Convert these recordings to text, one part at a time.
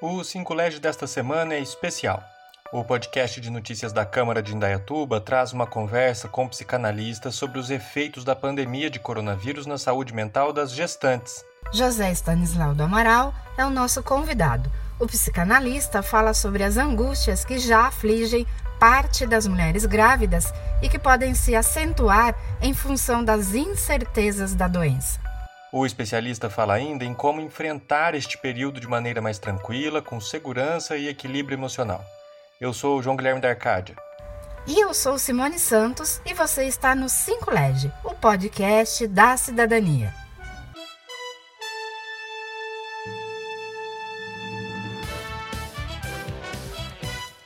O 5 Lege desta semana é especial. O podcast de notícias da Câmara de Indaiatuba traz uma conversa com psicanalistas sobre os efeitos da pandemia de coronavírus na saúde mental das gestantes. José Stanislau do Amaral é o nosso convidado. O psicanalista fala sobre as angústias que já afligem parte das mulheres grávidas e que podem se acentuar em função das incertezas da doença. O especialista fala ainda em como enfrentar este período de maneira mais tranquila, com segurança e equilíbrio emocional. Eu sou o João Guilherme da Arcádia. E eu sou Simone Santos e você está no 5 Lege, o podcast da cidadania.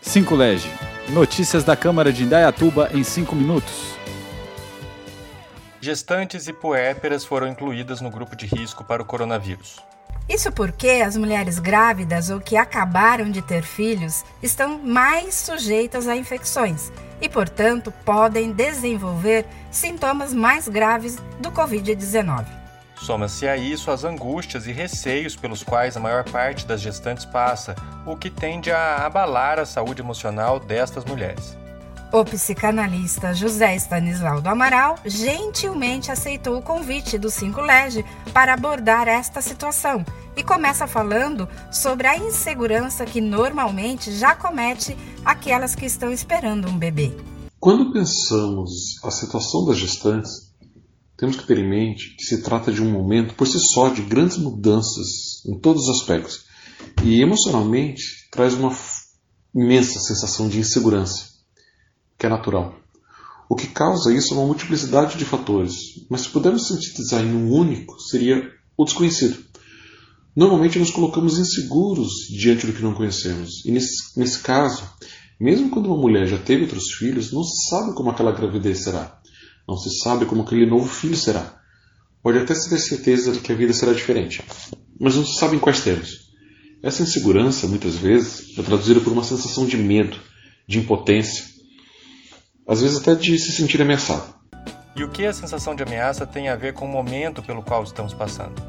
Cinco Lege. Notícias da Câmara de Indaiatuba em 5 minutos. Gestantes e puérperas foram incluídas no grupo de risco para o coronavírus. Isso porque as mulheres grávidas ou que acabaram de ter filhos estão mais sujeitas a infecções e, portanto, podem desenvolver sintomas mais graves do Covid-19. Soma-se a isso as angústias e receios pelos quais a maior parte das gestantes passa, o que tende a abalar a saúde emocional destas mulheres. O psicanalista José Stanislau do Amaral gentilmente aceitou o convite do Cinco Lege para abordar esta situação e começa falando sobre a insegurança que normalmente já comete aquelas que estão esperando um bebê. Quando pensamos a situação das gestantes, temos que ter em mente que se trata de um momento por si só de grandes mudanças em todos os aspectos e emocionalmente traz uma imensa sensação de insegurança que é natural. O que causa isso é uma multiplicidade de fatores, mas se pudermos sintetizar em um único, seria o desconhecido. Normalmente nos colocamos inseguros diante do que não conhecemos, e nesse, nesse caso, mesmo quando uma mulher já teve outros filhos, não se sabe como aquela gravidez será, não se sabe como aquele novo filho será. Pode até se ter certeza de que a vida será diferente, mas não se sabe em quais termos. Essa insegurança, muitas vezes, é traduzida por uma sensação de medo, de impotência, às vezes até de se sentir ameaçado. E o que a sensação de ameaça tem a ver com o momento pelo qual estamos passando?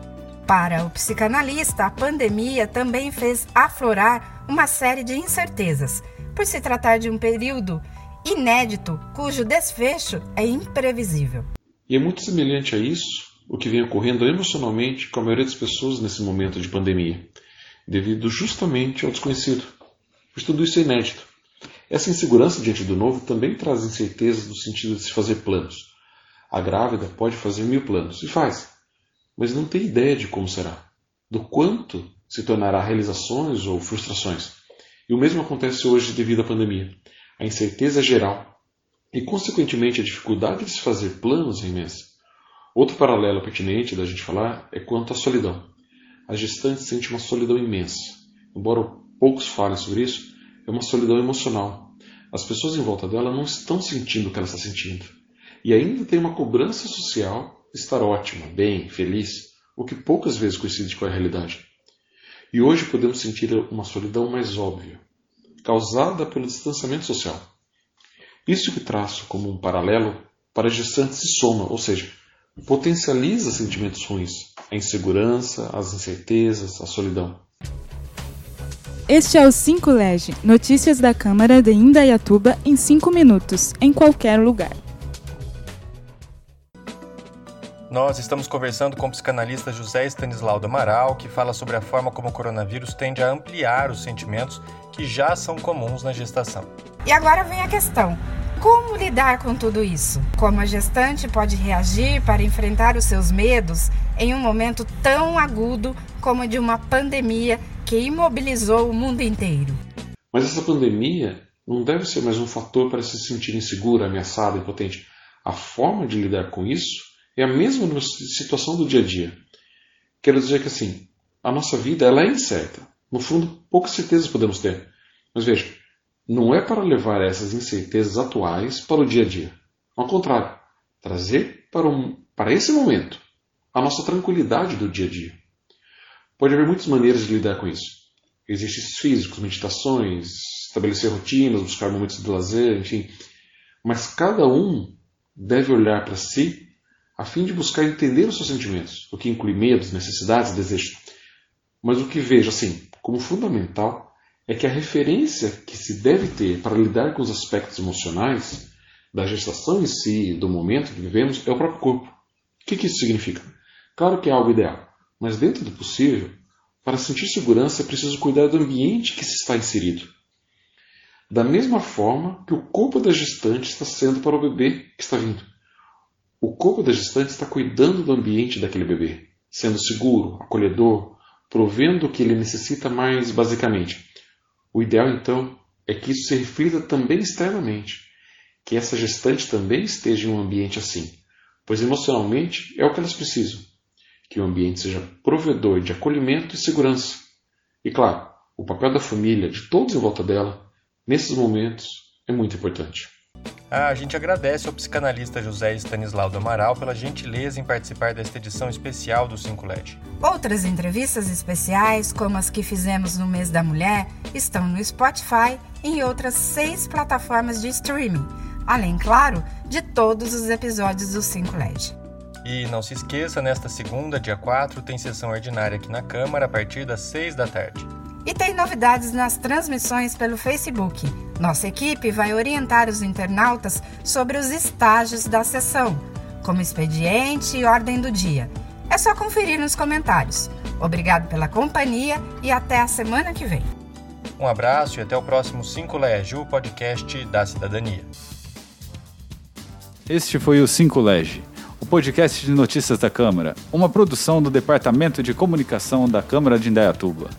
Para o psicanalista, a pandemia também fez aflorar uma série de incertezas, por se tratar de um período inédito cujo desfecho é imprevisível. E é muito semelhante a isso o que vem ocorrendo emocionalmente com a maioria das pessoas nesse momento de pandemia, devido justamente ao desconhecido, pois tudo isso é inédito. Essa insegurança diante do novo também traz incertezas no sentido de se fazer planos. A grávida pode fazer mil planos, e faz, mas não tem ideia de como será, do quanto se tornará realizações ou frustrações. E o mesmo acontece hoje devido à pandemia. A incerteza é geral e, consequentemente, a dificuldade de se fazer planos é imensa. Outro paralelo pertinente da gente falar é quanto à solidão. A gestante sente uma solidão imensa. Embora poucos falem sobre isso, é uma solidão emocional. As pessoas em volta dela não estão sentindo o que ela está sentindo. E ainda tem uma cobrança social estar ótima, bem, feliz, o que poucas vezes coincide com a realidade. E hoje podemos sentir uma solidão mais óbvia, causada pelo distanciamento social. Isso que traço como um paralelo para a gestante se soma, ou seja, potencializa sentimentos ruins, a insegurança, as incertezas, a solidão. Este é o 5 Lege, notícias da Câmara de Indaiatuba em 5 minutos, em qualquer lugar. Nós estamos conversando com o psicanalista José Stanislau do Amaral, que fala sobre a forma como o coronavírus tende a ampliar os sentimentos que já são comuns na gestação. E agora vem a questão: como lidar com tudo isso? Como a gestante pode reagir para enfrentar os seus medos em um momento tão agudo como o de uma pandemia que imobilizou o mundo inteiro. Mas essa pandemia não deve ser mais um fator para se sentir inseguro, ameaçado, impotente. A forma de lidar com isso é a mesma situação do dia a dia. Quero dizer que assim, a nossa vida ela é incerta. No fundo, poucas certezas podemos ter. Mas veja, não é para levar essas incertezas atuais para o dia a dia. Ao contrário, trazer para, um, para esse momento a nossa tranquilidade do dia a dia. Pode haver muitas maneiras de lidar com isso. Exercícios físicos, meditações, estabelecer rotinas, buscar momentos de lazer, enfim. Mas cada um deve olhar para si a fim de buscar entender os seus sentimentos, o que inclui medos, necessidades, desejos. Mas o que vejo, assim, como fundamental é que a referência que se deve ter para lidar com os aspectos emocionais da gestação em si, do momento que vivemos, é o próprio corpo. O que, que isso significa? Claro que é algo ideal, mas dentro do possível, para sentir segurança é preciso cuidar do ambiente que se está inserido. Da mesma forma que o corpo da gestante está sendo para o bebê que está vindo. O corpo da gestante está cuidando do ambiente daquele bebê, sendo seguro, acolhedor, provendo o que ele necessita mais basicamente. O ideal, então, é que isso se reflita também externamente, que essa gestante também esteja em um ambiente assim, pois emocionalmente é o que elas precisam, que o ambiente seja provedor de acolhimento e segurança. E claro, o papel da família, de todos em volta dela, nesses momentos, é muito importante. Ah, a gente agradece ao psicanalista José Stanislau do Amaral pela gentileza em participar desta edição especial do 5 LED. Outras entrevistas especiais, como as que fizemos no mês da mulher, estão no Spotify e em outras seis plataformas de streaming, além, claro, de todos os episódios do 5 LED. E não se esqueça, nesta segunda, dia 4, tem sessão ordinária aqui na Câmara a partir das 6 da tarde. E tem novidades nas transmissões pelo Facebook. Nossa equipe vai orientar os internautas sobre os estágios da sessão, como expediente e ordem do dia. É só conferir nos comentários. Obrigado pela companhia e até a semana que vem. Um abraço e até o próximo 5 Lege, o podcast da cidadania. Este foi o 5 Lege, o podcast de notícias da Câmara, uma produção do Departamento de Comunicação da Câmara de Indaiatuba.